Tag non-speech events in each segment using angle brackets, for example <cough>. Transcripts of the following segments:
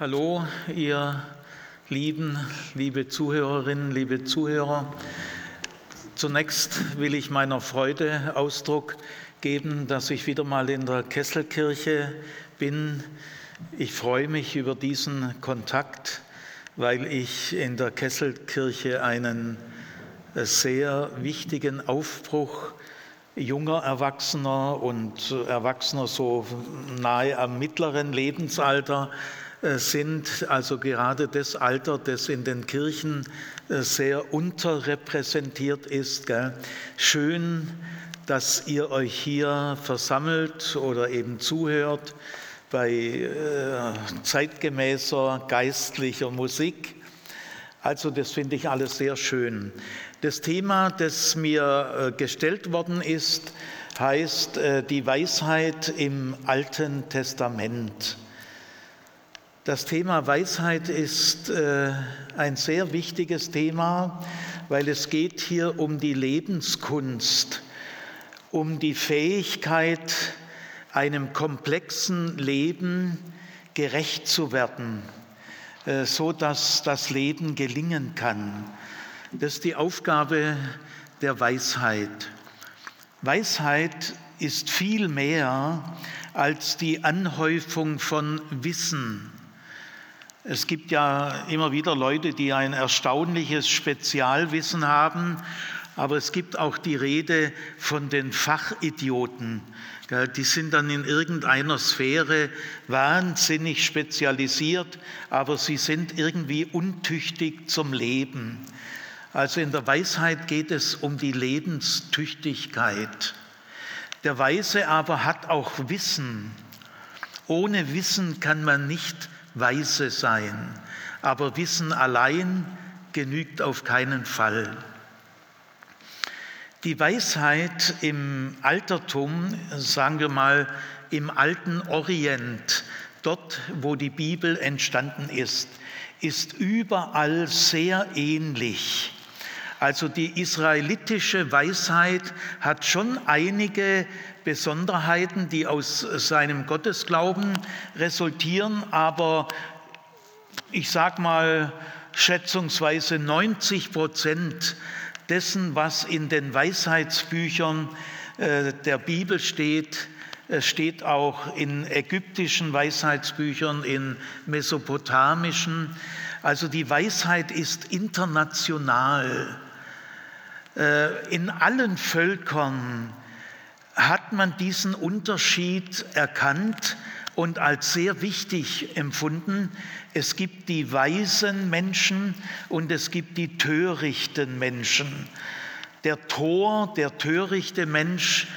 Hallo, ihr Lieben, liebe Zuhörerinnen, liebe Zuhörer. Zunächst will ich meiner Freude Ausdruck geben, dass ich wieder mal in der Kesselkirche bin. Ich freue mich über diesen Kontakt, weil ich in der Kesselkirche einen sehr wichtigen Aufbruch junger Erwachsener und Erwachsener so nahe am mittleren Lebensalter äh, sind also gerade das Alter, das in den Kirchen äh, sehr unterrepräsentiert ist. Schön, dass ihr euch hier versammelt oder eben zuhört bei äh, zeitgemäßer geistlicher Musik. Also das finde ich alles sehr schön. Das Thema, das mir gestellt worden ist, heißt die Weisheit im Alten Testament. Das Thema Weisheit ist äh, ein sehr wichtiges Thema, weil es geht hier um die Lebenskunst, um die Fähigkeit, einem komplexen Leben gerecht zu werden, äh, so dass das Leben gelingen kann. Das ist die Aufgabe der Weisheit. Weisheit ist viel mehr als die Anhäufung von Wissen. Es gibt ja immer wieder Leute, die ein erstaunliches Spezialwissen haben, aber es gibt auch die Rede von den Fachidioten. Die sind dann in irgendeiner Sphäre wahnsinnig spezialisiert, aber sie sind irgendwie untüchtig zum Leben. Also in der Weisheit geht es um die Lebenstüchtigkeit. Der Weise aber hat auch Wissen. Ohne Wissen kann man nicht weise sein. Aber Wissen allein genügt auf keinen Fall. Die Weisheit im Altertum, sagen wir mal im alten Orient, dort wo die Bibel entstanden ist, ist überall sehr ähnlich. Also die israelitische Weisheit hat schon einige Besonderheiten, die aus seinem Gottesglauben resultieren, aber ich sage mal schätzungsweise 90 Prozent dessen, was in den Weisheitsbüchern äh, der Bibel steht, äh, steht auch in ägyptischen Weisheitsbüchern, in mesopotamischen. Also die Weisheit ist international. Äh, in allen Völkern hat man diesen Unterschied erkannt und als sehr wichtig empfunden. Es gibt die weisen Menschen und es gibt die törichten Menschen. Der Tor, der törichte Mensch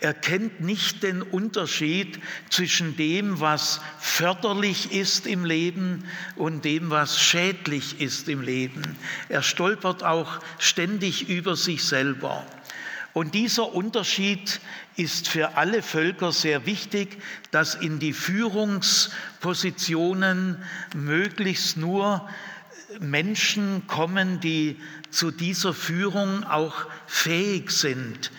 erkennt nicht den Unterschied zwischen dem, was förderlich ist im Leben und dem, was schädlich ist im Leben. Er stolpert auch ständig über sich selber. Und dieser Unterschied ist für alle Völker sehr wichtig, dass in die Führungspositionen möglichst nur Menschen kommen, die zu dieser Führung auch fähig sind.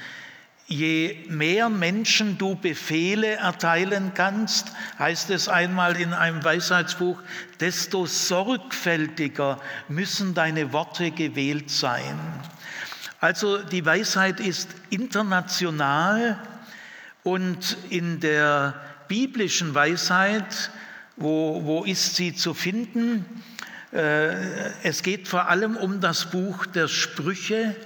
Je mehr Menschen du Befehle erteilen kannst, heißt es einmal in einem Weisheitsbuch, desto sorgfältiger müssen deine Worte gewählt sein. Also die Weisheit ist international und in der biblischen Weisheit, wo, wo ist sie zu finden? Äh, es geht vor allem um das Buch der Sprüche.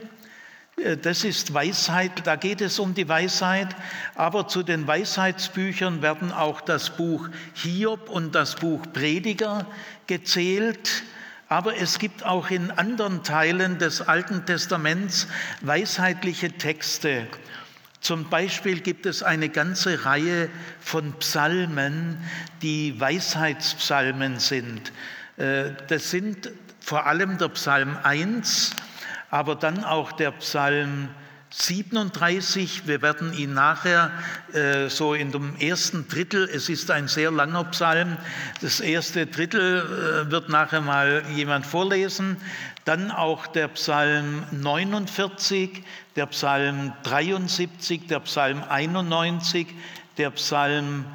Äh, das ist Weisheit, da geht es um die Weisheit, aber zu den Weisheitsbüchern werden auch das Buch Hiob und das Buch Prediger gezählt. Aber es gibt auch in anderen Teilen des Alten Testaments weisheitliche Texte. Zum Beispiel gibt es eine ganze Reihe von Psalmen, die Weisheitspsalmen sind. Äh, das sind vor allem der Psalm 1, aber dann auch der Psalm 37. Wir werden ihn nachher äh, so in dem ersten Drittel, es ist ein sehr langer Psalm, das erste Drittel äh, wird nachher mal jemand vorlesen. Dann auch der Psalm 49, der Psalm 73, der Psalm 91, der Psalm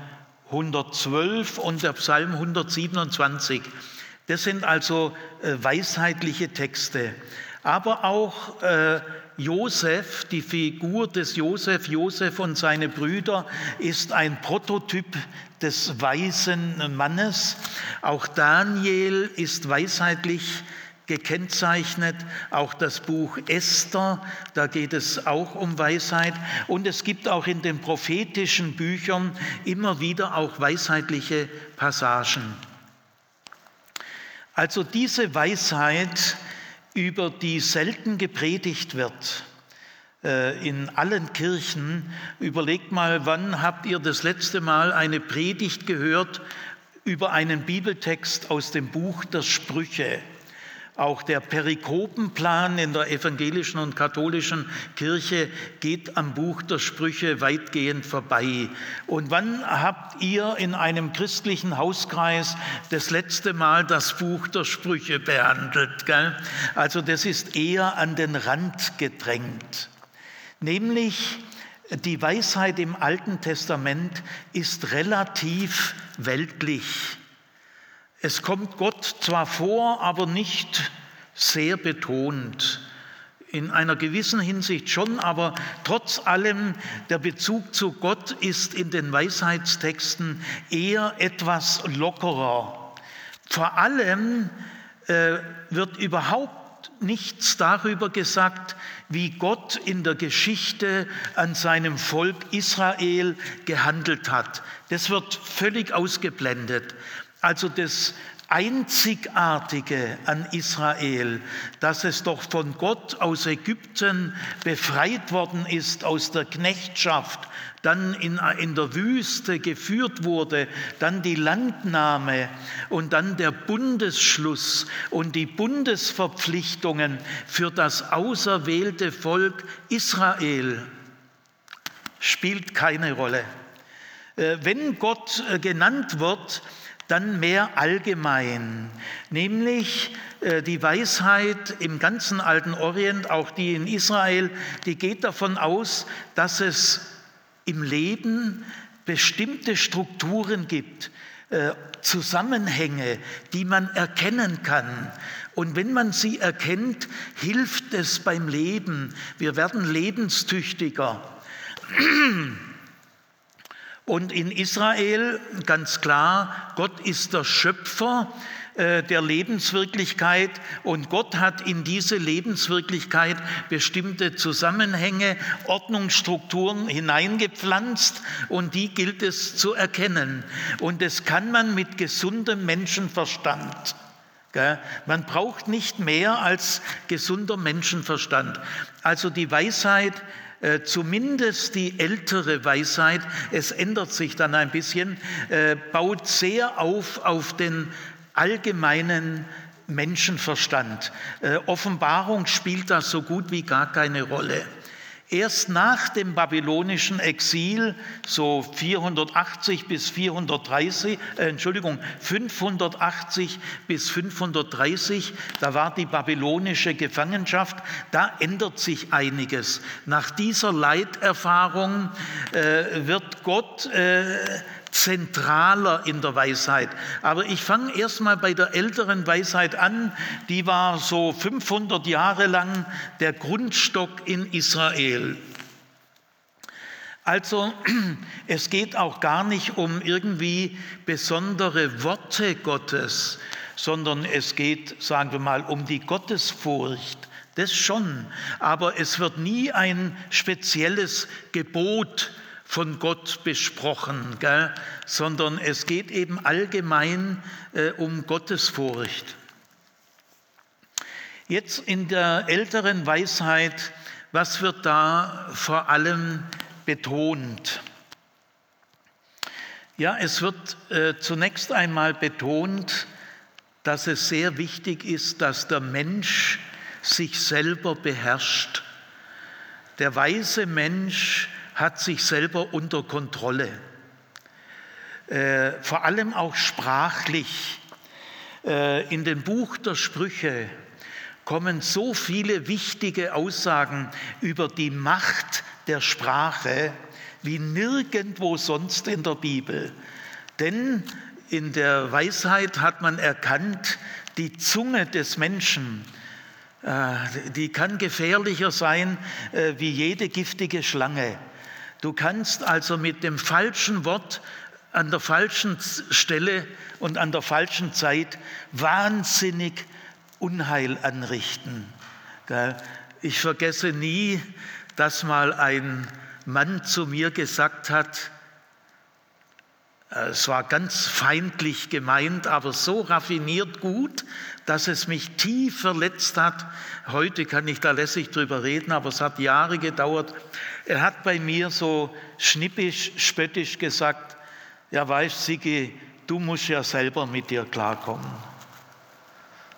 112 und der Psalm 127. Das sind also äh, weisheitliche Texte. Aber auch äh, Josef, die Figur des Josef, Josef und seine Brüder, ist ein Prototyp des weisen Mannes. Auch Daniel ist weisheitlich gekennzeichnet, auch das Buch Esther, da geht es auch um Weisheit. Und es gibt auch in den prophetischen Büchern immer wieder auch weisheitliche Passagen. Also diese Weisheit, über die selten gepredigt wird, äh, in allen Kirchen. Überlegt mal, wann habt ihr das letzte Mal eine Predigt gehört über einen Bibeltext aus dem Buch der Sprüche? Auch der Perikopenplan in der evangelischen und katholischen Kirche geht am Buch der Sprüche weitgehend vorbei. Und wann habt ihr in einem christlichen Hauskreis das letzte Mal das Buch der Sprüche behandelt? Gell? Also das ist eher an den Rand gedrängt. Nämlich die Weisheit im Alten Testament ist relativ weltlich. Es kommt Gott zwar vor, aber nicht sehr betont. In einer gewissen Hinsicht schon, aber trotz allem, der Bezug zu Gott ist in den Weisheitstexten eher etwas lockerer. Vor allem äh, wird überhaupt nichts darüber gesagt, wie Gott in der Geschichte an seinem Volk Israel gehandelt hat. Das wird völlig ausgeblendet. Also das Einzigartige an Israel, dass es doch von Gott aus Ägypten befreit worden ist, aus der Knechtschaft, dann in, in der Wüste geführt wurde, dann die Landnahme und dann der Bundesschluss und die Bundesverpflichtungen für das auserwählte Volk Israel spielt keine Rolle. Äh, wenn Gott äh, genannt wird, dann mehr allgemein, nämlich äh, die Weisheit im ganzen alten Orient, auch die in Israel, die geht davon aus, dass es im Leben bestimmte Strukturen gibt, äh, Zusammenhänge, die man erkennen kann. Und wenn man sie erkennt, hilft es beim Leben. Wir werden lebenstüchtiger. <clears throat> Und in Israel ganz klar, Gott ist der Schöpfer äh, der Lebenswirklichkeit und Gott hat in diese Lebenswirklichkeit bestimmte Zusammenhänge, Ordnungsstrukturen hineingepflanzt und die gilt es zu erkennen. Und das kann man mit gesundem Menschenverstand. Man braucht nicht mehr als gesunder Menschenverstand. Also die Weisheit äh, zumindest die ältere Weisheit, es ändert sich dann ein bisschen, äh, baut sehr auf auf den allgemeinen Menschenverstand. Äh, Offenbarung spielt da so gut wie gar keine Rolle. Erst nach dem babylonischen Exil, so 480 bis 430, äh, Entschuldigung, 580 bis 530, da war die babylonische Gefangenschaft, da ändert sich einiges. Nach dieser Leiterfahrung äh, wird Gott äh, zentraler in der Weisheit. Aber ich fange erstmal bei der älteren Weisheit an. Die war so 500 Jahre lang der Grundstock in Israel. Also <clears throat> es geht auch gar nicht um irgendwie besondere Worte Gottes, sondern es geht, sagen wir mal, um die Gottesfurcht. Das schon, aber es wird nie ein spezielles Gebot von Gott besprochen, gell? sondern es geht eben allgemein äh, um Gottesfurcht. Jetzt in der älteren Weisheit, was wird da vor allem betont? Ja, es wird äh, zunächst einmal betont, dass es sehr wichtig ist, dass der Mensch sich selber beherrscht. Der weise Mensch hat sich selber unter Kontrolle, äh, vor allem auch sprachlich. Äh, in dem Buch der Sprüche kommen so viele wichtige Aussagen über die Macht der Sprache wie nirgendwo sonst in der Bibel. Denn in der Weisheit hat man erkannt, die Zunge des Menschen, äh, die kann gefährlicher sein äh, wie jede giftige Schlange. Du kannst also mit dem falschen Wort an der falschen Stelle und an der falschen Zeit wahnsinnig Unheil anrichten. Ich vergesse nie, dass mal ein Mann zu mir gesagt hat, es war ganz feindlich gemeint, aber so raffiniert gut, dass es mich tief verletzt hat. Heute kann ich da lässig drüber reden, aber es hat Jahre gedauert. Er hat bei mir so schnippisch, spöttisch gesagt, ja weißt Sigi, du musst ja selber mit dir klarkommen.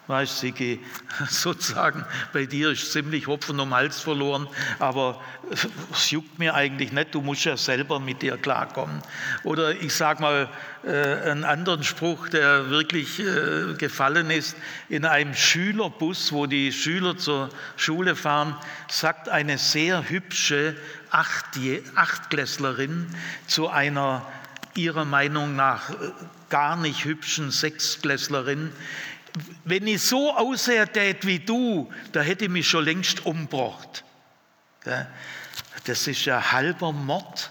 Weißt Sigi, <laughs> sozusagen, bei dir ist ziemlich Hopfen um Hals verloren, aber es juckt mir eigentlich nicht, du musst ja selber mit dir klarkommen. Oder ich sage mal äh, einen anderen Spruch, der wirklich äh, gefallen ist. In einem Schülerbus, wo die Schüler zur Schule fahren, sagt eine sehr hübsche Achtklässlerin zu einer ihrer Meinung nach äh, gar nicht hübschen Sechsklässlerin, wenn ich so aussehe wie du, da hätte ich mich schon längst umgebracht. Das ist ja halber Mord,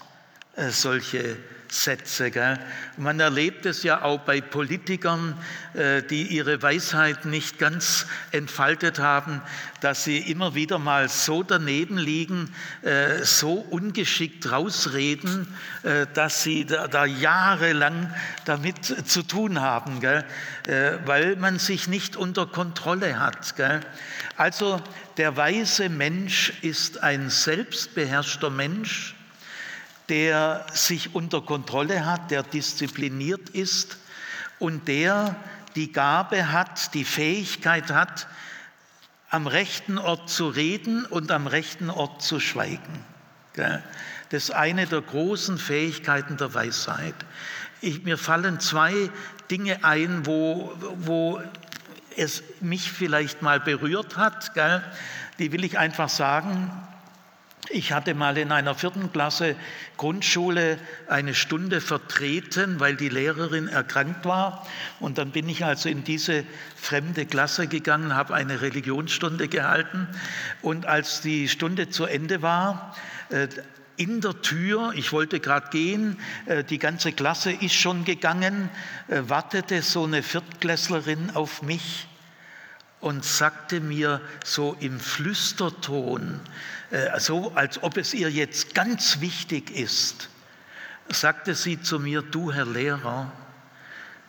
äh, solche Sätze. Gell? Man erlebt es ja auch bei Politikern, äh, die ihre Weisheit nicht ganz entfaltet haben, dass sie immer wieder mal so daneben liegen, äh, so ungeschickt rausreden, äh, dass sie da, jahrelang damit zu tun haben, gell? weil man sich nicht unter Kontrolle hat. Gell? Also der weise Mensch ist ein selbstbeherrschter Mensch, der sich unter Kontrolle hat, der diszipliniert ist und der die Gabe hat, die Fähigkeit hat, am rechten Ort zu reden und am rechten Ort zu schweigen. Das ist eine der großen Fähigkeiten der Weisheit. Ich, mir fallen zwei Dinge ein, wo, wo es mich vielleicht mal berührt hat. Die will ich einfach sagen. Ich hatte mal in einer vierten Klasse Grundschule eine Stunde vertreten, weil die Lehrerin erkrankt war. Und dann bin ich also in diese fremde Klasse gegangen, habe eine Religionsstunde gehalten. Und als die Stunde zu Ende war, äh, in der Tür, ich wollte gerade gehen, äh, die ganze Klasse ist schon gegangen, äh, wartete so eine Viertklässlerin auf mich und sagte mir so im Flüsterton, äh, so als ob es ihr jetzt ganz wichtig ist, sagte sie zu mir, du Herr Lehrer,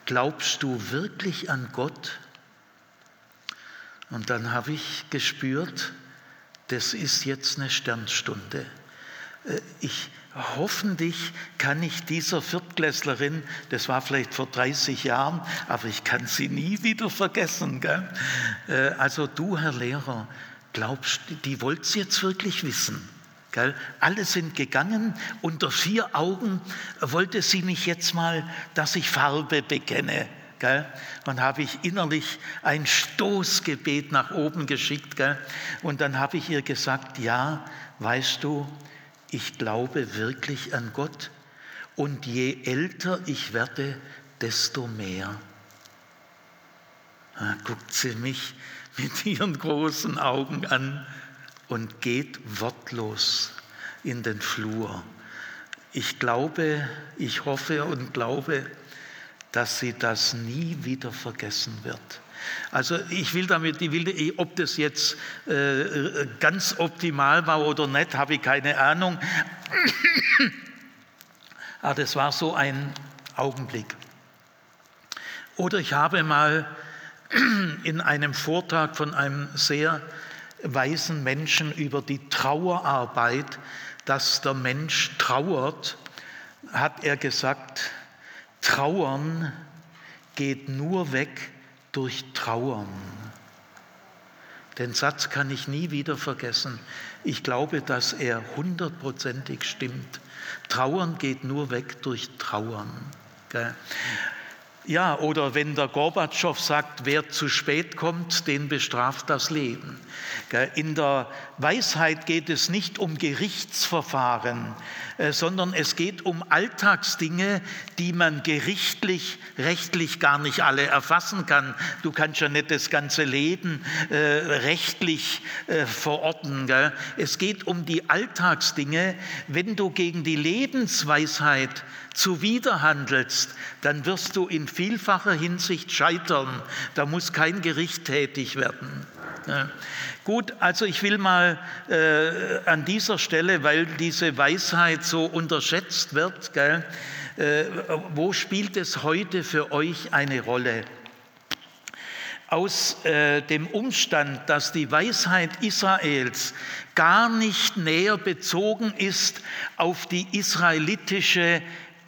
glaubst du wirklich an Gott? Und dann habe ich gespürt, das ist jetzt eine Sternstunde. Äh, ich, hoffentlich kann ich dieser Viertklässlerin, das war vielleicht vor 30 Jahren, aber ich kann sie nie wieder vergessen. Gell? Äh, also du, Herr Lehrer, glaubst die wollte es jetzt wirklich wissen? Gell? Alle sind gegangen, unter vier Augen wollte sie mich jetzt mal, dass ich Farbe bekenne. Gell? Dann habe ich innerlich ein Stoßgebet nach oben geschickt. Gell? Und dann habe ich ihr gesagt, ja, weißt du, ich glaube wirklich an Gott. Und je älter ich werde, desto mehr. Da guckt sie mich mit ihren großen Augen an und geht wortlos in den Flur. Ich glaube, ich hoffe und glaube, dass sie das nie wieder vergessen wird. Also ich will damit, ich will, ob das jetzt äh, ganz optimal war oder nicht, habe ich keine Ahnung. <coughs> Aber das war so ein Augenblick. Oder ich habe mal <coughs> in einem Vortrag von einem sehr weisen Menschen über die Trauerarbeit, dass der Mensch trauert, hat er gesagt, Trauern geht nur weg durch Trauern. Den Satz kann ich nie wieder vergessen. Ich glaube, dass er hundertprozentig stimmt. Trauern geht nur weg durch Trauern. Ja, oder wenn der Gorbatschow sagt, wer zu spät kommt, den bestraft das Leben. In der Weisheit geht es nicht um Gerichtsverfahren, äh, sondern es geht um Alltagsdinge, die man gerichtlich, rechtlich gar nicht alle erfassen kann. Du kannst ja nicht das ganze Leben äh, rechtlich äh, verorten. Es geht um die Alltagsdinge. Wenn du gegen die Lebensweisheit zuwiderhandelst, dann wirst du in vielfacher Hinsicht scheitern. Da muss kein Gericht tätig werden. Ja. Gut, also ich will mal äh, an dieser Stelle, weil diese Weisheit so unterschätzt wird, gell, äh, wo spielt es heute für euch eine Rolle? Aus äh, dem Umstand, dass die Weisheit Israels gar nicht näher bezogen ist auf die israelitische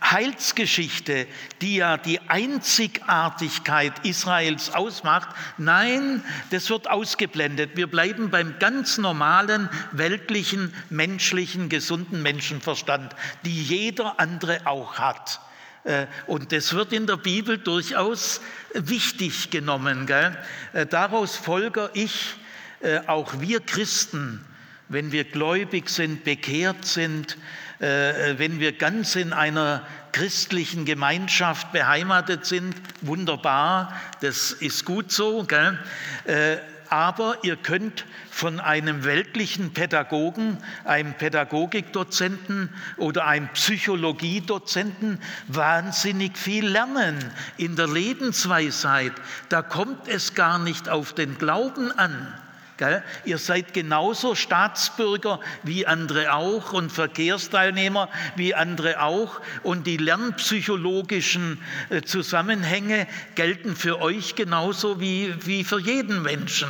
Heilsgeschichte, die ja die Einzigartigkeit Israels ausmacht. Nein, das wird ausgeblendet. Wir bleiben beim ganz normalen, weltlichen, menschlichen, gesunden Menschenverstand, die jeder andere auch hat. Äh, und das wird in der Bibel durchaus wichtig genommen. Gell? Äh, daraus folge ich, äh, auch wir Christen, wenn wir gläubig sind, bekehrt sind, wenn wir ganz in einer christlichen Gemeinschaft beheimatet sind, wunderbar, das ist gut so. Gell? Äh, aber ihr könnt von einem weltlichen Pädagogen, einem Pädagogikdozenten oder einem Psychologiedozenten wahnsinnig viel lernen in der Lebensweisheit. Da kommt es gar nicht auf den Glauben an. Ihr seid genauso Staatsbürger wie andere auch und Verkehrsteilnehmer wie andere auch. Und die lernpsychologischen äh, Zusammenhänge gelten für euch genauso wie, für jeden Menschen.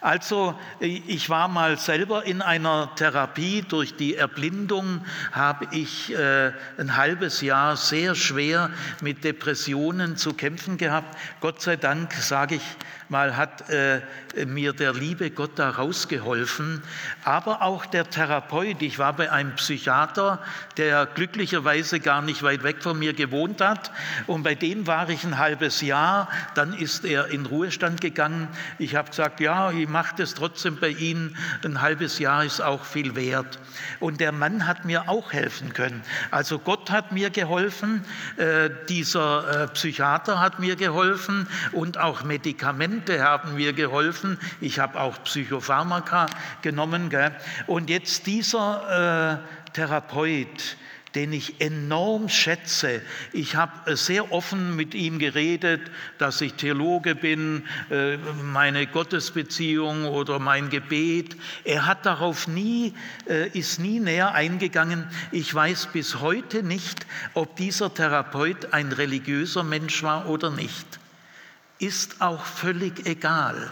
Also ich war mal selber in einer Therapie. Durch die Erblindung habe ich äh, ein halbes Jahr sehr schwer mit Depressionen zu kämpfen gehabt. Gott sei Dank, sage ich mal, hat äh, mir der liebe Gott da rausgeholfen. Aber auch der Therapeut. Ich war bei einem Psychiater, der glücklicherweise gar nicht weit weg von mir gewohnt hat. Und bei dem war ich ein halbes Jahr. Dann ist er in Ruhestand gegangen. Ich habe gesagt, ja, ich mache das trotzdem bei Ihnen. Ein halbes Jahr ist auch viel wert. Und der Mann hat mir auch helfen können. Also Gott hat mir geholfen, äh, dieser äh, Psychiater hat mir geholfen und auch Medikamente haben mir geholfen. Ich habe auch Psychopharmaka genommen. Und jetzt dieser äh, Therapeut, den ich enorm schätze. Ich habe äh, sehr offen mit ihm geredet, dass ich Theologe bin, äh, meine Gottesbeziehung oder mein Gebet. Er hat darauf nie, äh, ist nie näher eingegangen. Ich weiß bis heute nicht, ob dieser Therapeut ein religiöser Mensch war oder nicht. Ist auch völlig egal.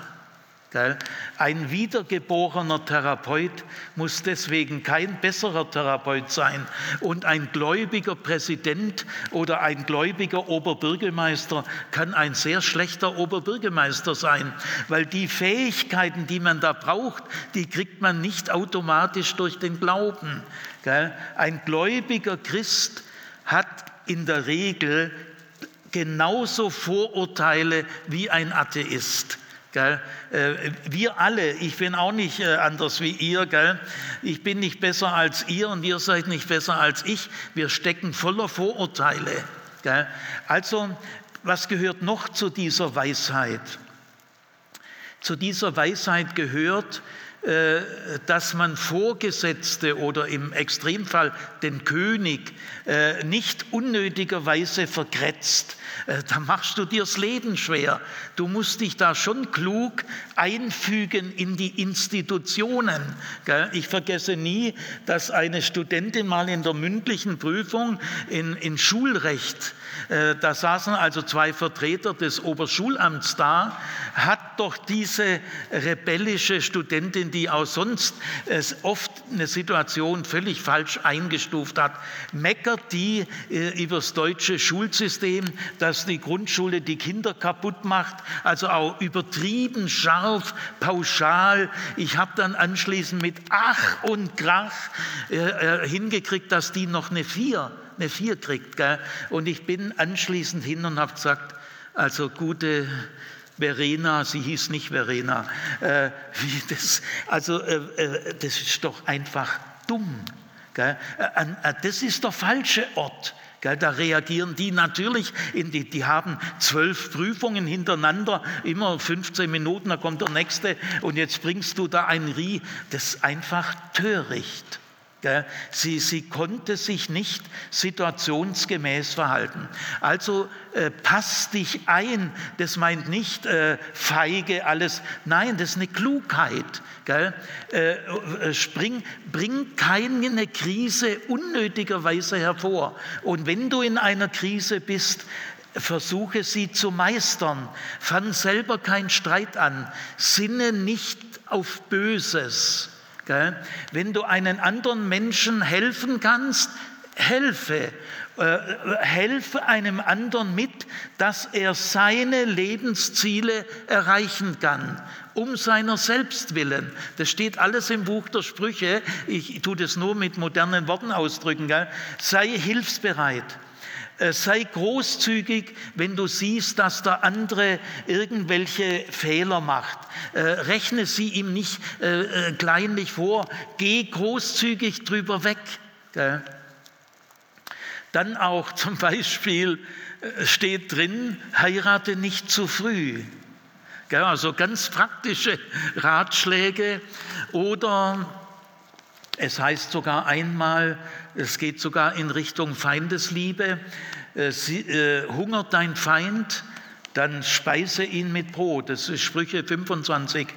Ein wiedergeborener Therapeut muss deswegen kein besserer Therapeut sein. Und ein gläubiger Präsident oder ein gläubiger Oberbürgermeister kann ein sehr schlechter Oberbürgermeister sein, weil die Fähigkeiten, die man da braucht, die kriegt man nicht automatisch durch den Glauben. Ein gläubiger Christ hat in der Regel genauso Vorurteile wie ein Atheist. Gell? Äh, wir alle, ich bin auch nicht äh, anders wie ihr, gell? ich bin nicht besser als ihr und ihr seid nicht besser als ich. Wir stecken voller Vorurteile. Gell? Also, was gehört noch zu dieser Weisheit? Zu dieser Weisheit gehört, dass man Vorgesetzte oder im Extremfall den König nicht unnötigerweise vergrätzt äh, da machst du dir das Leben schwer. Du musst dich da schon klug einfügen in die Institutionen. Ich vergesse nie, dass eine Studentin mal in der mündlichen Prüfung in, in Schulrecht, äh, da saßen also zwei Vertreter des Oberschulamts da, hat doch diese rebellische Studentin, die auch sonst oft eine Situation völlig falsch eingestuft hat, meckert die äh, über das deutsche Schulsystem, dass die Grundschule die Kinder kaputt macht, also auch übertrieben scharf, pauschal. Ich habe dann anschließend mit Ach und Krach äh, äh hingekriegt, dass die noch eine Vier eine 4 kriegt. Gell? Und ich bin anschließend hin und habe gesagt, also gute Verena, sie hieß nicht Verena, äh, das, also äh, äh, das ist doch einfach dumm. Gell? Äh, äh, das ist der falsche Ort. Da reagieren die natürlich, die, die haben zwölf Prüfungen hintereinander, immer 15 Minuten, da kommt der nächste und jetzt bringst du da ein Rie. Das ist einfach töricht. Sie, sie konnte sich nicht situationsgemäß verhalten. Also äh, pass dich ein. Das meint nicht äh, feige alles. Nein, das ist eine Klugheit. Äh, äh spring, bring keine Krise unnötigerweise hervor. Und wenn du in einer Krise bist, versuche sie zu meistern. Fang selber keinen Streit an. Sinne nicht auf Böses wenn du einen anderen Menschen helfen kannst, helfe. Äh, helfe einem anderen mit, dass er seine Lebensziele erreichen kann, um seiner selbst willen. Das steht alles im Buch der Sprüche. Ich tue das nur mit modernen Worten ausdrücken. Gell? Sei hilfsbereit. Äh, sei großzügig, wenn du siehst, dass der andere irgendwelche Fehler macht. Äh, rechne sie ihm nicht äh, kleinlich vor. Geh großzügig drüber weg. Dann auch zum <laughs> Beispiel steht drin, heirate nicht zu früh. Also ganz praktische Ratschläge. Oder es heißt sogar einmal, es geht sogar in Richtung Feindesliebe, äh, äh, hungert dein Feind, dann speise ihn mit Brot. Das ist Sprüche 25.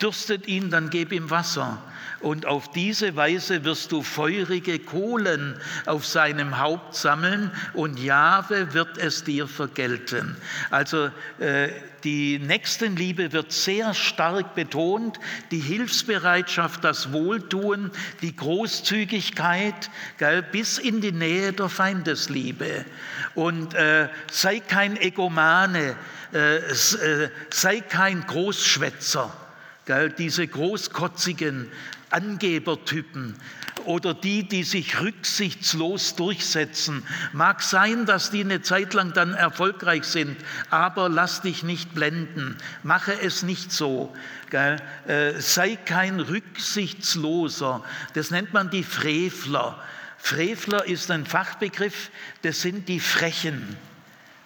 Dürstet ihn, dann gib ihm Wasser und auf diese Weise wirst du feurige Kohlen auf seinem Haupt sammeln und Jahwe wird es dir vergelten. Also äh, die Nächstenliebe wird sehr stark betont, die Hilfsbereitschaft, das Wohltun, die Großzügigkeit, bis in die Nähe der Feindesliebe. Und äh, sei kein Egomane, äh sei kein Großschwätzer. Gell, diese großkotzigen, Angebertypen oder die, die sich rücksichtslos durchsetzen. Mag sein, dass die eine Zeit lang dann erfolgreich sind, aber lass dich nicht blenden. Mache es nicht so. Gell? Äh, sei kein Rücksichtsloser. Das nennt man die Frevler. Frevler ist ein Fachbegriff, das sind die Frechen.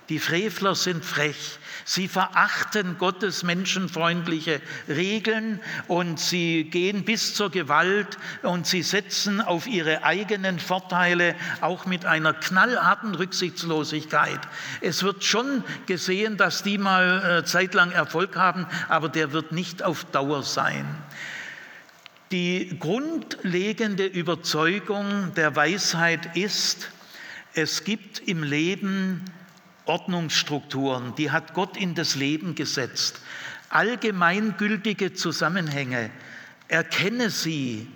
Die Frevler sind frech. Sie verachten Gottes menschenfreundliche Regeln und sie gehen bis zur Gewalt und sie setzen auf ihre eigenen Vorteile auch mit einer knallharten Rücksichtslosigkeit. Es wird schon gesehen, dass die mal äh, zeitlang Erfolg haben, aber der wird nicht auf Dauer sein. Die grundlegende Überzeugung der Weisheit ist, es gibt im Leben Ordnungsstrukturen, die hat Gott in das Leben gesetzt. Allgemeingültige Zusammenhänge, erkenne sie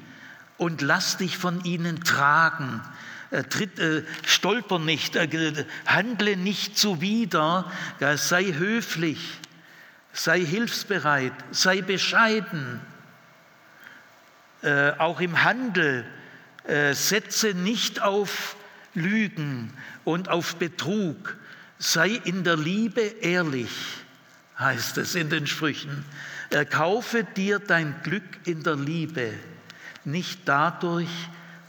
und lass dich von ihnen tragen. Äh, tritt, äh, stolper nicht, äh, handle nicht zuwider, ja, sei höflich, sei hilfsbereit, sei bescheiden. Äh, auch im Handel äh, setze nicht auf Lügen und auf Betrug, Sei in der Liebe ehrlich, heißt es in den Sprüchen. Erkaufe dir dein Glück in der Liebe, nicht dadurch,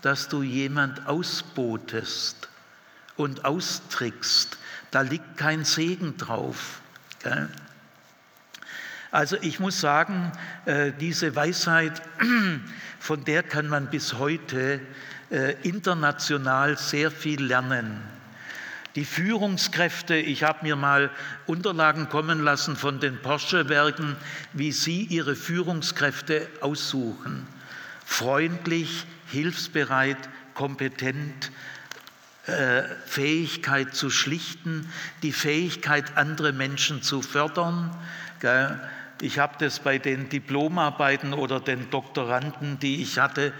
dass du jemand ausbotest und austrickst. Da liegt kein Segen drauf. Also ich muss sagen, äh, diese Weisheit, <clears throat> von der kann man bis heute äh, international sehr viel lernen. Die Führungskräfte, ich habe mir mal Unterlagen kommen lassen von den Porsche-Werken, wie sie ihre Führungskräfte aussuchen. Freundlich, hilfsbereit, kompetent, äh, Fähigkeit zu schlichten, die Fähigkeit, andere Menschen zu fördern. Ich habe das bei den Diplomarbeiten oder den Doktoranden, die ich hatte,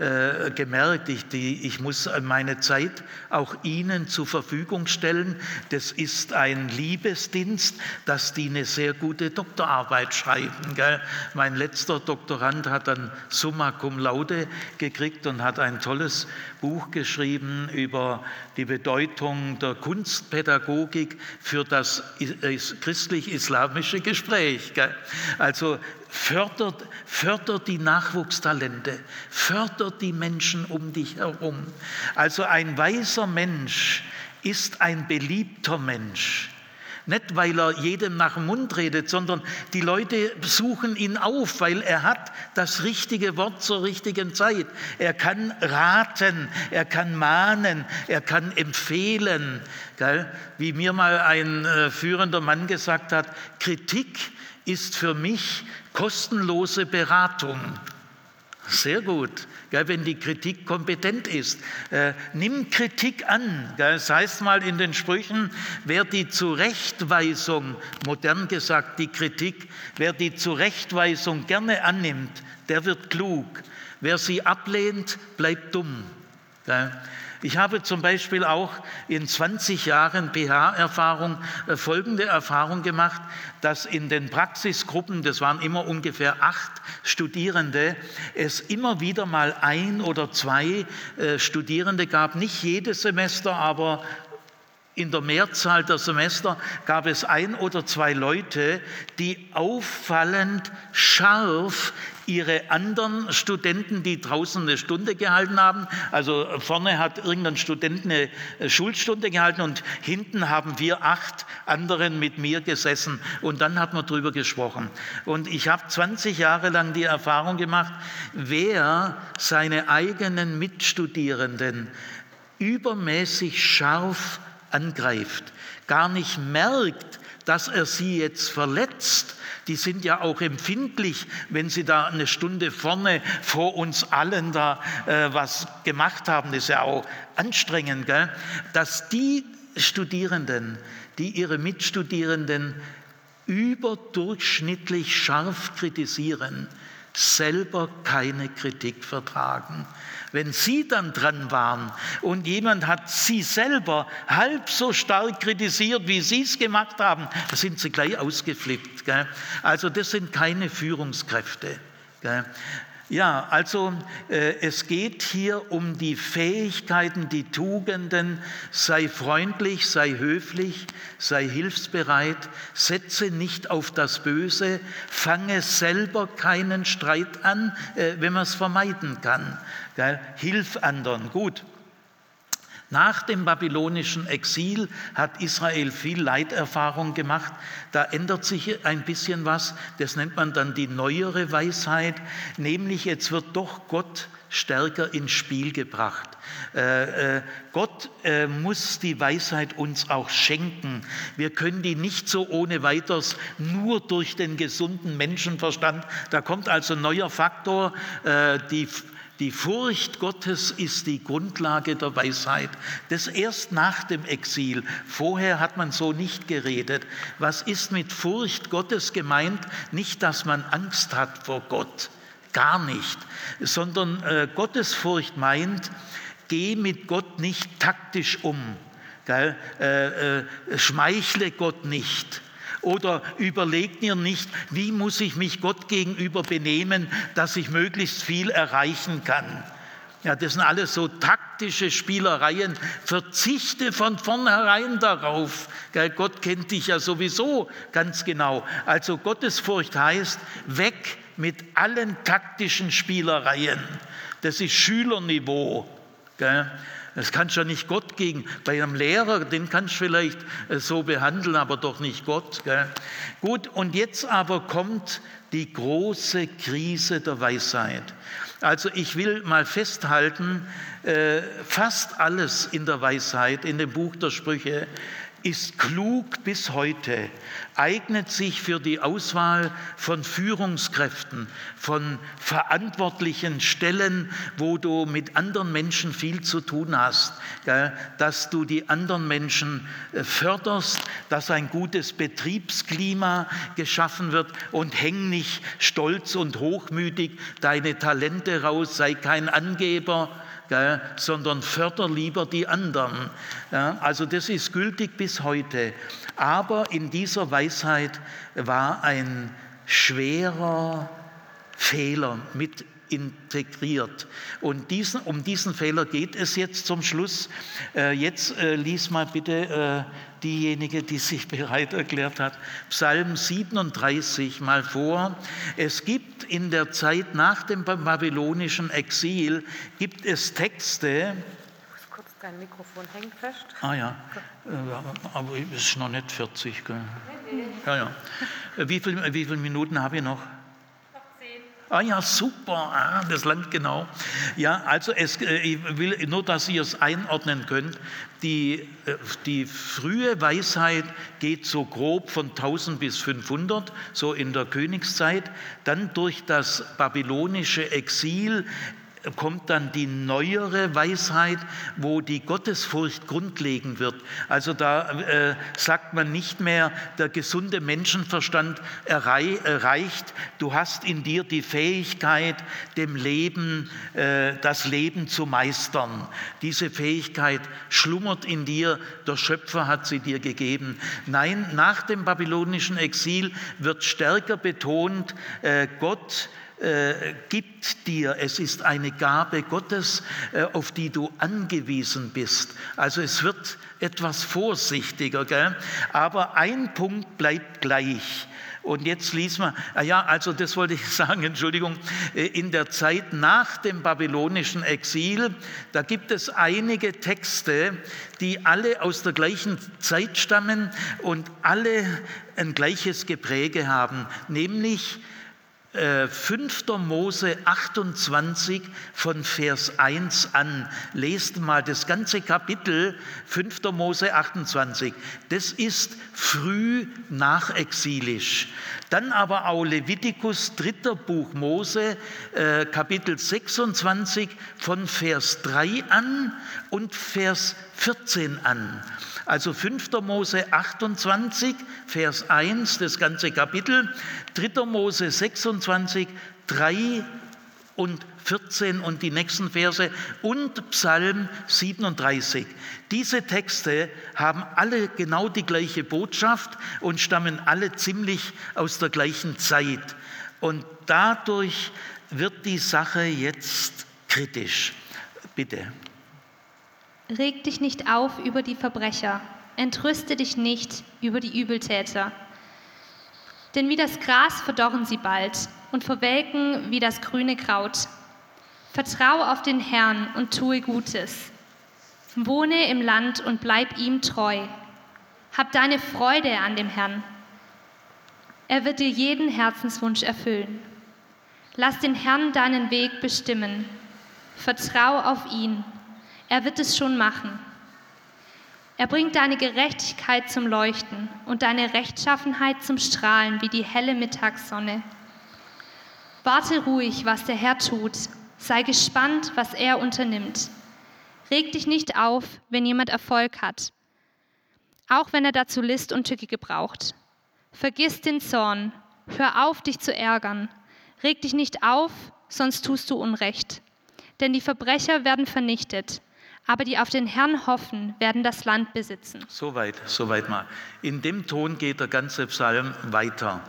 äh, gemerkt, ich, die, ich muss meine Zeit auch Ihnen zur Verfügung stellen. Das ist ein Liebesdienst, dass die eine sehr gute Doktorarbeit schreiben. Gell? Mein letzter Doktorand hat dann Summa Cum Laude gekriegt und hat ein tolles Buch geschrieben über die Bedeutung der Kunstpädagogik für das christlich-islamische Gespräch. Also fördert, fördert die Nachwuchstalente, fördert die Menschen um dich herum. Also ein weiser Mensch ist ein beliebter Mensch. Nicht, weil er jedem nach dem Mund redet, sondern die Leute suchen ihn auf, weil er hat das richtige Wort zur richtigen Zeit. Er kann raten, er kann mahnen, er kann empfehlen. Wie mir mal ein äh, führender Mann gesagt hat, Kritik ist für mich kostenlose Beratung. Sehr gut, wenn die Kritik kompetent ist. Äh, nimm Kritik an. Gell, das heißt mal in den Sprüchen, wer die Zurechtweisung, modern gesagt die Kritik, wer die Zurechtweisung gerne annimmt, der wird klug. Wer sie ablehnt, bleibt dumm. Ich habe zum Beispiel auch in 20 Jahren PH-Erfahrung äh, folgende Erfahrung gemacht, dass in den Praxisgruppen, das waren immer ungefähr acht Studierende, es immer wieder mal ein oder zwei äh, Studierende gab, nicht jedes Semester, aber in der Mehrzahl der Semester gab es ein oder zwei Leute, die auffallend scharf ihre anderen Studenten, die draußen eine Stunde gehalten haben, also vorne hat irgendein Student eine Schulstunde gehalten und hinten haben wir acht anderen mit mir gesessen und dann hat man darüber gesprochen. Und ich habe 20 Jahre lang die Erfahrung gemacht, wer seine eigenen Mitstudierenden übermäßig scharf angreift, gar nicht merkt, dass er sie jetzt verletzt. Die sind ja auch empfindlich, wenn sie da eine Stunde vorne vor uns allen da äh, was gemacht haben. Das ist ja auch anstrengend, gell? dass die Studierenden, die ihre Mitstudierenden überdurchschnittlich scharf kritisieren, selber keine Kritik vertragen. Wenn Sie dann dran waren und jemand hat Sie selber halb so stark kritisiert, wie Sie es gemacht haben, sind Sie gleich ausgeflippt. Gell? Also das sind keine Führungskräfte. Gell? Ja, also äh, es geht hier um die Fähigkeiten, die Tugenden, sei freundlich, sei höflich, sei hilfsbereit, setze nicht auf das Böse, fange selber keinen Streit an, äh, wenn man es vermeiden kann. Gell? Hilf anderen. Gut. Nach dem babylonischen Exil hat Israel viel Leiterfahrung gemacht. Da ändert sich ein bisschen was. Das nennt man dann die neuere Weisheit. Nämlich jetzt wird doch Gott stärker ins Spiel gebracht. Äh, äh, Gott äh, muss die Weisheit uns auch schenken. Wir können die nicht so ohne weiteres nur durch den gesunden Menschenverstand. Da kommt also ein neuer Faktor, die die Furcht Gottes ist die Grundlage der Weisheit. Das erst nach dem Exil. Vorher hat man so nicht geredet. Was ist mit Furcht Gottes gemeint? Nicht, dass man Angst hat vor Gott. Gar nicht. Sondern äh, Gottesfurcht meint, geh mit Gott nicht taktisch um. Gell? Äh, äh, schmeichle Gott nicht oder überlegt ihr nicht, wie muss ich mich Gott gegenüber benehmen, dass ich möglichst viel erreichen kann. Ja, das sind alles so taktische Spielereien. Verzichte von vornherein darauf. Gott kennt dich ja sowieso ganz genau. Also Gottesfurcht heißt, weg mit allen taktischen Spielereien. Das ist Schülerniveau. Das kannst du ja nicht Gott gegen. Bei einem Lehrer, den kannst du vielleicht äh, so behandeln, aber doch nicht Gott. Gell? Gut, und jetzt aber kommt die große Krise der Weisheit. Also ich will mal festhalten, äh, fast alles in der Weisheit, in dem Buch der Sprüche, ist klug bis heute, eignet sich für die Auswahl von Führungskräften, von verantwortlichen Stellen, wo du mit anderen Menschen viel zu tun hast, dass du die anderen Menschen äh, förderst, dass ein gutes Betriebsklima geschaffen wird und häng nicht stolz und hochmütig deine Talente raus, sei kein Angeber, gell, sondern förder lieber die anderen. Ja, also das ist gültig bis heute. Aber in dieser Weisheit war ein schwerer Fehler mit integriert. Und diesen, um diesen Fehler geht es jetzt zum Schluss. Äh, jetzt äh, lies mal bitte äh, diejenige, die sich <laughs> bereit erklärt hat, Psalm 37 mal vor. Es gibt in der Zeit nach dem babylonischen Exil, gibt es Texte, Dein Mikrofon hängt fest. Ah ja, äh, aber es ist noch nicht 40. Gell? Ja, ja. Wie, viel, wie viele Minuten habe ich noch? Ah ja, super, ah, das Land genau. Ja, also es, äh, ich will nur, dass ihr es einordnen könnt. Die, äh, die frühe Weisheit geht so grob von 1000 bis 500, so in der Königszeit. Dann durch das babylonische Exil kommt dann die neuere Weisheit, wo die Gottesfurcht grundlegend wird. Also da äh, sagt man nicht mehr, der gesunde Menschenverstand erreicht, du hast in dir die Fähigkeit, dem Leben, äh, das Leben zu meistern. Diese Fähigkeit schlummert in dir, der Schöpfer hat sie dir gegeben. Nein, nach dem babylonischen Exil wird stärker betont, äh, Gott äh, gibt dir. Es ist eine Gabe Gottes, äh, auf die du angewiesen bist. Also es wird etwas vorsichtiger, gell? aber ein Punkt bleibt gleich. Und jetzt liest man, ah ja, also das wollte ich <laughs> sagen, Entschuldigung, äh, in der Zeit nach dem babylonischen Exil, da gibt es einige Texte, die alle aus der gleichen Zeit stammen und alle ein gleiches Gepräge haben, nämlich 5. Äh, Mose 28 von Vers 1 an. Lest mal das ganze Kapitel 5. Mose 28. Das ist früh nachexilisch. Dann aber auch Levitikus, dritter Buch Mose, äh, Kapitel 26 von Vers 3 an und Vers 14 an. Also 5. Mose 28, Vers 1, das ganze Kapitel, 3. Mose 26, 3 und 14 und die nächsten Verse und Psalm 37. Diese Texte haben alle genau die gleiche Botschaft und stammen alle ziemlich aus der gleichen Zeit. Und dadurch wird die Sache jetzt kritisch. Bitte. Reg dich nicht auf über die Verbrecher, entrüste dich nicht über die Übeltäter. Denn wie das Gras verdorren sie bald und verwelken wie das grüne Kraut. Vertrau auf den Herrn und tue Gutes. Wohne im Land und bleib ihm treu. Hab deine Freude an dem Herrn. Er wird dir jeden Herzenswunsch erfüllen. Lass den Herrn deinen Weg bestimmen. Vertrau auf ihn er wird es schon machen. Er bringt deine Gerechtigkeit zum Leuchten und deine Rechtschaffenheit zum Strahlen wie die helle Mittagssonne. Warte ruhig, was der Herr tut. Sei gespannt, was er unternimmt. Reg dich nicht auf, wenn jemand Erfolg hat, auch wenn er dazu List und Tücke gebraucht. Vergiss den Zorn, hör auf, dich zu ärgern. Reg dich nicht auf, sonst tust du Unrecht. Denn die Verbrecher werden vernichtet aber die auf den Herrn hoffen, werden das Land besitzen. Soweit, soweit mal. In dem Ton geht der ganze Psalm weiter.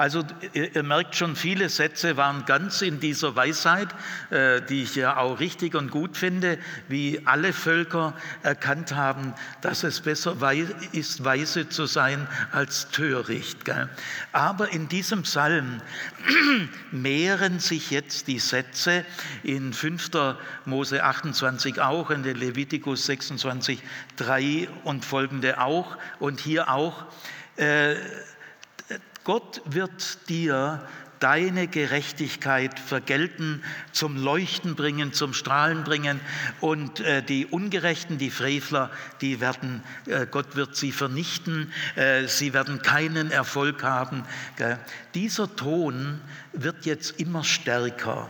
Also ihr merkt schon, viele Sätze waren ganz in dieser Weisheit, äh, die ich ja auch richtig und gut finde, wie alle Völker erkannt haben, dass es besser ist, weise zu sein als töricht. Aber in diesem Psalm <clears throat> mehren sich jetzt die Sätze in 5. Mose 28 auch, in der Levitikus 26, 3 und folgende auch und hier auch. Äh, Gott wird dir deine Gerechtigkeit vergelten, zum Leuchten bringen, zum Strahlen bringen. Und äh, die Ungerechten, die Frevler, die werden, äh, Gott wird sie vernichten, äh, sie werden keinen Erfolg haben. Gell? Dieser Ton wird jetzt immer stärker.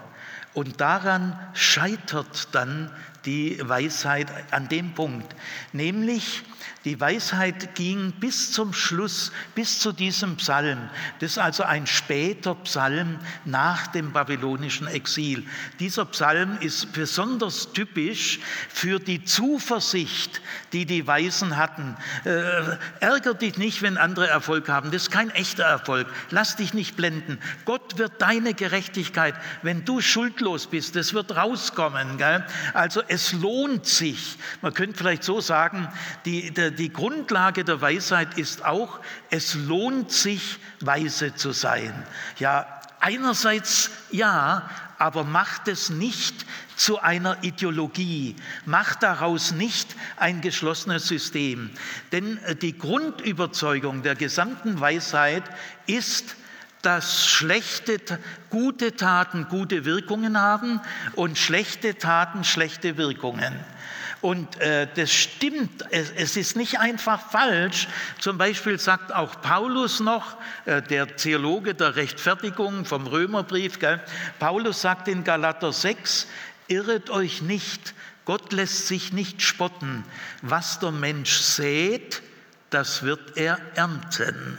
Und daran scheitert dann die Weisheit an dem Punkt, nämlich die Weisheit ging bis zum Schluss, bis zu diesem Psalm. Das ist also ein später Psalm nach dem babylonischen Exil. Dieser Psalm ist besonders typisch für die Zuversicht, die die Weisen hatten. Äh, ärger dich nicht, wenn andere Erfolg haben. Das ist kein echter Erfolg. Lass dich nicht blenden. Gott wird deine Gerechtigkeit, wenn du schuldlos bist, das wird rauskommen. Gell? Also es lohnt sich. Man könnte vielleicht so sagen, die, die die Grundlage der Weisheit ist auch, es lohnt sich, weise zu sein. Ja, einerseits ja, aber macht es nicht zu einer Ideologie, macht daraus nicht ein geschlossenes System. Denn äh, die Grundüberzeugung der gesamten Weisheit ist, dass schlechte, gute Taten gute Wirkungen haben und schlechte Taten schlechte Wirkungen. Und äh, das stimmt, es, es, ist nicht einfach falsch. Zum Beispiel sagt auch Paulus noch, äh, der Theologe der Rechtfertigung vom Römerbrief, gell? Paulus sagt in Galater 6, irret euch nicht, Gott lässt sich nicht spotten. Was der Mensch sät, das wird er ernten.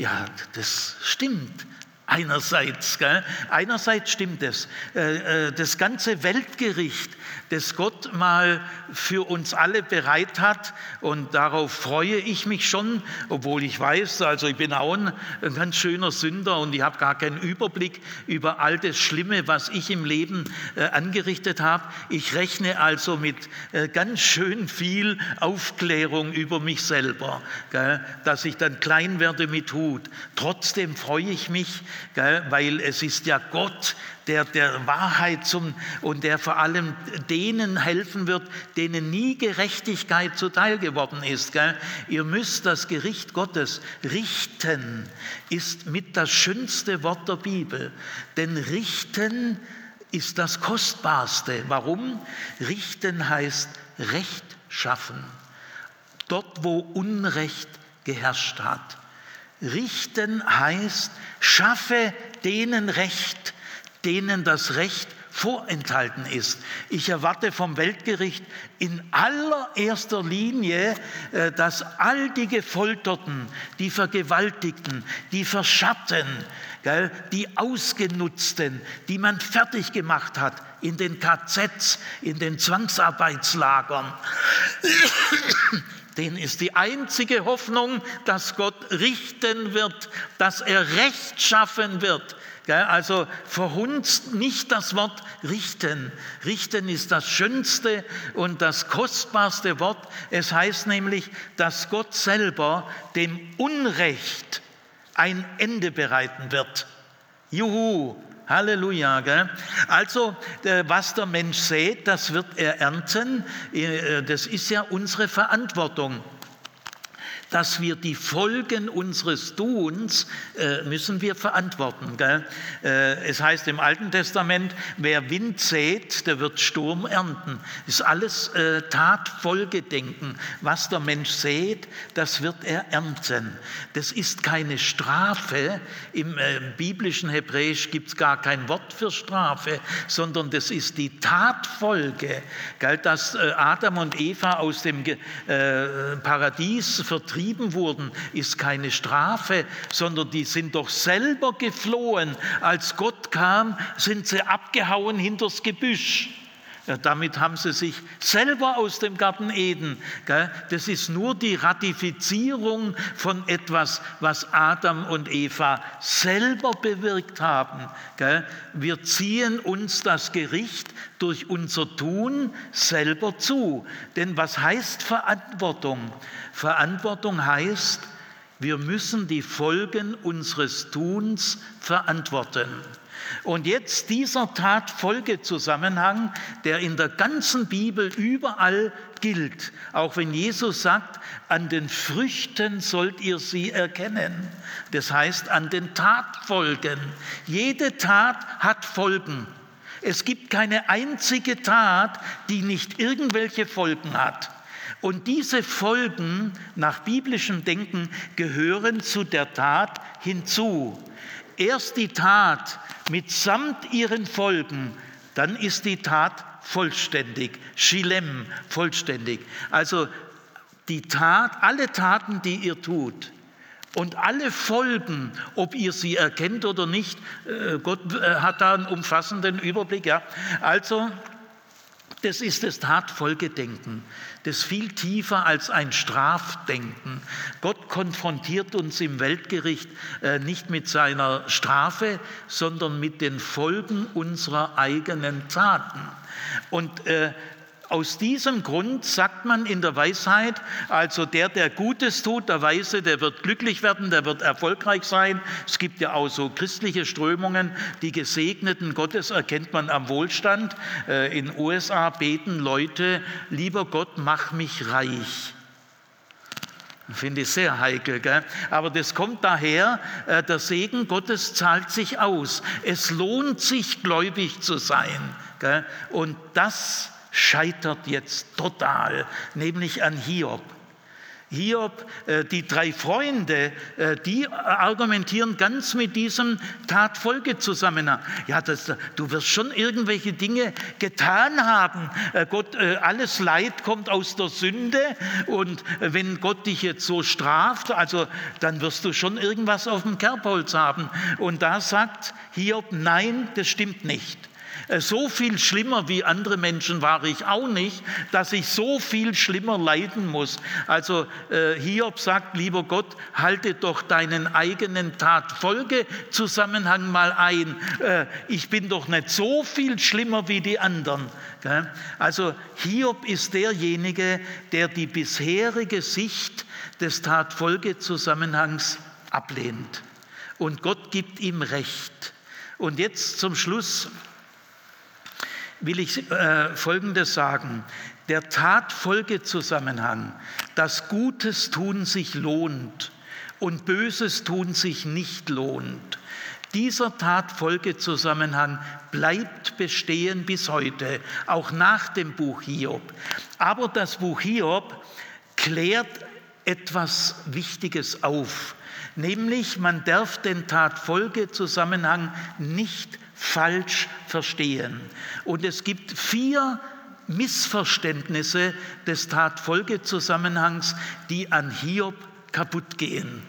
Ja, das stimmt. Einerseits, gell? einerseits stimmt es. Äh, äh, das ganze Weltgericht das Gott mal für uns alle bereit hat. Und darauf freue ich mich schon, obwohl ich weiß, also ich bin auch ein, ganz schöner Sünder und ich habe gar keinen Überblick über all das Schlimme, was ich im Leben äh, angerichtet habe. Ich rechne also mit ganz schön viel Aufklärung über mich selber, gell, dass ich dann klein werde mit Hut. Trotzdem freue ich mich, gell, weil es ist ja Gott, der der Wahrheit zum, und der vor allem denen helfen wird, denen nie Gerechtigkeit zuteil geworden ist. Gell? Ihr müsst das Gericht Gottes richten, ist mit das schönste Wort der Bibel. Denn richten ist das Kostbarste. Warum? Richten heißt Recht schaffen. Dort, wo Unrecht geherrscht hat. Richten heißt, schaffe denen Recht, denen das Recht vorenthalten ist. Ich erwarte vom Weltgericht in allererster Linie, äh, dass all die Gefolterten, die Vergewaltigten, die Verschatten, die Ausgenutzten, die man fertig gemacht hat in den KZs, in den Zwangsarbeitslagern, denen ist die einzige Hoffnung, dass Gott richten wird, dass er Recht schaffen wird also verhunzt nicht das Wort richten. Richten ist das schönste und das kostbarste Wort. Es heißt nämlich, dass Gott selber dem Unrecht ein Ende bereiten wird. Juhu, Halleluja. Gell? Also, äh, was der Mensch sät, das wird er ernten. Äh, das ist ja unsere Verantwortung dass wir die Folgen unseres Tuns äh, müssen wir verantworten. Gell? Äh, es heißt im Alten Testament, wer Wind sät, der wird Sturm ernten. Ist alles äh, Tatfolgedenken. Was der Mensch sät, das wird er ernten. Das ist keine Strafe. Im äh, biblischen Hebräisch gibt es gar kein Wort für Strafe, sondern das ist die Tatfolge, gell? dass äh, Adam und Eva aus dem äh, Paradies vertrieben vertrieben wurden, ist keine Strafe, sondern die sind doch selber geflohen. Als Gott kam, sind sie abgehauen hinters Gebüsch. Ja, damit haben sie sich selber aus dem Garten Eden. Gell? Das ist nur die Ratifizierung von etwas, was Adam und Eva selber bewirkt haben. Gell? Wir ziehen uns das Gericht durch unser Tun selber zu. Denn was heißt Verantwortung? Verantwortung heißt, Wir müssen die Folgen unseres Tuns verantworten. Und jetzt dieser Tatfolgezusammenhang, der in der ganzen Bibel überall gilt, auch wenn Jesus sagt, an den Früchten sollt ihr sie erkennen. Das heißt an den Tatfolgen. Jede Tat hat Folgen. Es gibt keine einzige Tat, die nicht irgendwelche Folgen hat. Und diese Folgen nach biblischem Denken gehören zu der Tat hinzu. Erst die Tat mitsamt ihren Folgen, dann ist die Tat vollständig, Shilem, vollständig. Also die Tat, alle Taten, die ihr tut, und alle Folgen, ob ihr sie erkennt oder nicht, äh, Gott äh, hat da einen umfassenden Überblick. Ja. Also, das ist das Tatfolgedenken, das viel tiefer als ein Strafdenken. Gott konfrontiert uns im Weltgericht äh, nicht mit seiner Strafe, sondern mit den Folgen unserer eigenen Taten. Und äh, aus diesem Grund sagt man in der Weisheit, also der, der Gutes tut, der Weise, der wird glücklich werden, der wird erfolgreich sein. Es gibt ja auch so christliche Strömungen, die Gesegneten Gottes erkennt man am Wohlstand. Äh, in USA beten Leute, lieber Gott, mach mich reich. Finde ich sehr heikel. Gell? Aber das kommt daher, äh, der Segen Gottes zahlt sich aus. Es lohnt sich, gläubig zu sein. Gell? Und das scheitert jetzt total, nämlich an Hiob. Hiob, äh, die drei Freunde, äh, die argumentieren ganz mit diesem Tatfolgezusammenhang. Ja, das, du wirst schon irgendwelche Dinge getan haben. Äh, Gott, alles Leid kommt aus der Sünde und wenn Gott dich jetzt so straft, also dann wirst du schon irgendwas auf dem Kerbholz haben. Und da sagt Hiob, nein, das stimmt nicht. Äh, so viel schlimmer wie andere Menschen war ich auch nicht, dass ich so viel schlimmer leiden muss. Also äh, Hiob sagt, lieber Gott, halte doch deinen eigenen Tatfolgezusammenhang mal ein. Äh, ich bin doch nicht so viel schlimmer wie die anderen. Also Hiob ist derjenige, der die bisherige Sicht des Tatfolgezusammenhangs ablehnt. Und Gott gibt ihm Recht. Und jetzt zum Schluss will ich äh, Folgendes sagen. Der Tatfolgezusammenhang, dass Gutes tun sich lohnt und Böses tun sich nicht lohnt, dieser Tatfolgezusammenhang bleibt bestehen bis heute, auch nach dem Buch Hiob. Aber das Buch Hiob klärt etwas Wichtiges auf, nämlich man darf den Tatfolgezusammenhang nicht falsch verstehen. Und es gibt vier Missverständnisse des Tatfolgezusammenhangs, die an Hiob kaputt gehen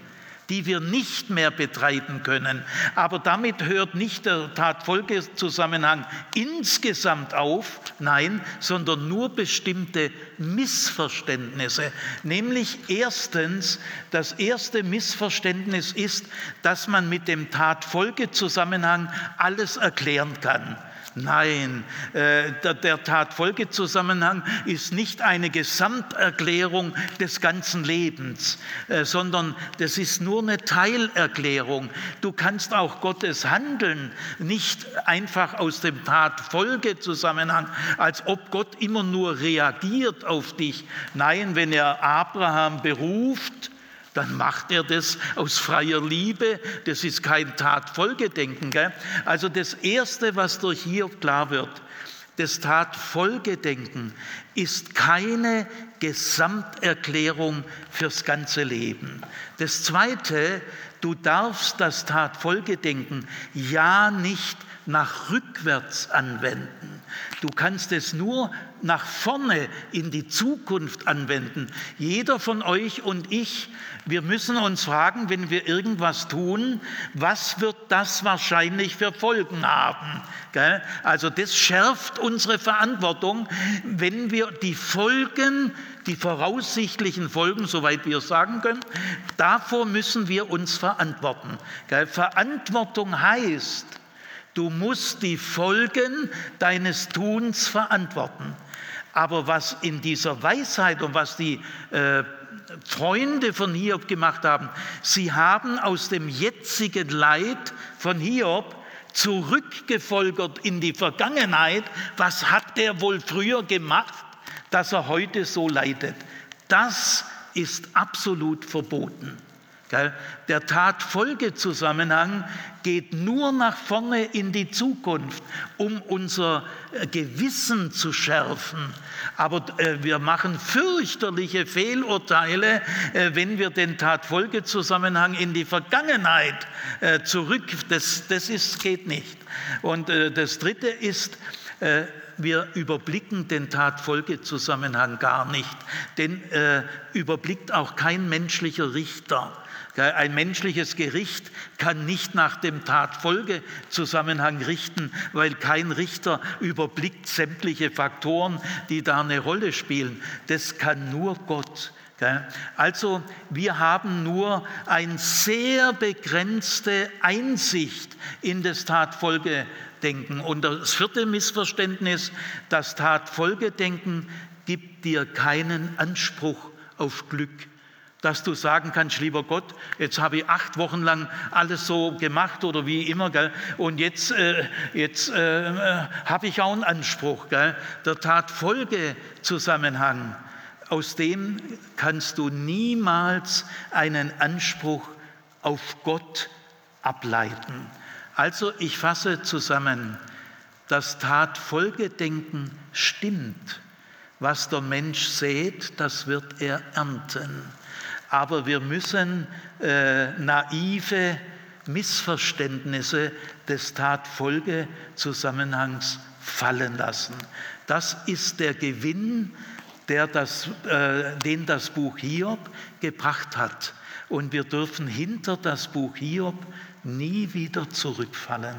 die wir nicht mehr betreiben können. Aber damit hört nicht der Tatfolgezusammenhang insgesamt auf, nein, sondern nur bestimmte Missverständnisse. Nämlich erstens, das erste Missverständnis ist, dass man mit dem Tatfolgezusammenhang alles erklären kann. Nein, äh, der Tatfolgezusammenhang ist nicht eine Gesamterklärung des ganzen Lebens, äh, sondern das ist nur eine Teilerklärung. Du kannst auch Gottes Handeln nicht einfach aus dem Tatfolgezusammenhang, als ob Gott immer nur reagiert auf dich. Nein, wenn er Abraham beruft, dann macht er das aus freier Liebe. Das ist kein Tatfolgedenken. Gell? Also das Erste, was durch hier klar wird, das Tatfolgedenken ist keine Gesamterklärung fürs ganze Leben. Das Zweite, du darfst das Tatfolgedenken ja nicht nach rückwärts anwenden. Du kannst es nur nach vorne in die Zukunft anwenden. Jeder von euch und ich, wir müssen uns fragen, wenn wir irgendwas tun, was wird das wahrscheinlich für Folgen haben? Also das schärft unsere Verantwortung, wenn wir die Folgen, die voraussichtlichen Folgen, soweit wir es sagen können, davor müssen wir uns verantworten. Verantwortung heißt, Du musst die Folgen deines Tuns verantworten. Aber was in dieser Weisheit und was die äh, Freunde von Hiob gemacht haben. Sie haben aus dem jetzigen Leid von Hiob zurückgefolgert in die Vergangenheit. Was hat der wohl früher gemacht, dass er heute so leidet? Das ist absolut verboten. Der Tatfolgezusammenhang geht nur nach vorne in die Zukunft, um unser äh, Gewissen zu schärfen. Aber äh, wir machen fürchterliche Fehlurteile, äh, wenn wir den Tatfolgezusammenhang in die Vergangenheit zurück. Das, das ist, geht nicht. Und das Dritte ist, wir überblicken den Tatfolgezusammenhang gar nicht, denn äh, überblickt auch kein menschlicher Richter. Ein menschliches Gericht kann nicht nach dem Tatfolgezusammenhang richten, weil kein Richter überblickt sämtliche Faktoren, die da eine Rolle spielen. Das kann nur Gott. Also wir haben nur eine sehr begrenzte Einsicht in das Tatfolgedenken. Und das vierte Missverständnis, das Tatfolgedenken gibt dir keinen Anspruch auf Glück dass du sagen kannst, lieber Gott, jetzt habe ich acht Wochen lang alles so gemacht oder wie immer, gell? und jetzt, äh, jetzt äh, habe ich auch einen Anspruch. Gell? Der Tatfolgezusammenhang, aus dem kannst du niemals einen Anspruch auf Gott ableiten. Also ich fasse zusammen, das Tatfolgedenken stimmt. Was der Mensch sät, das wird er ernten aber wir müssen äh, naive Missverständnisse des Tatfolgezusammenhangs fallen lassen. Das ist der Gewinn, der das, äh, den das Buch Hiob gebracht hat. Und wir dürfen hinter das Buch Hiob nie wieder zurückfallen.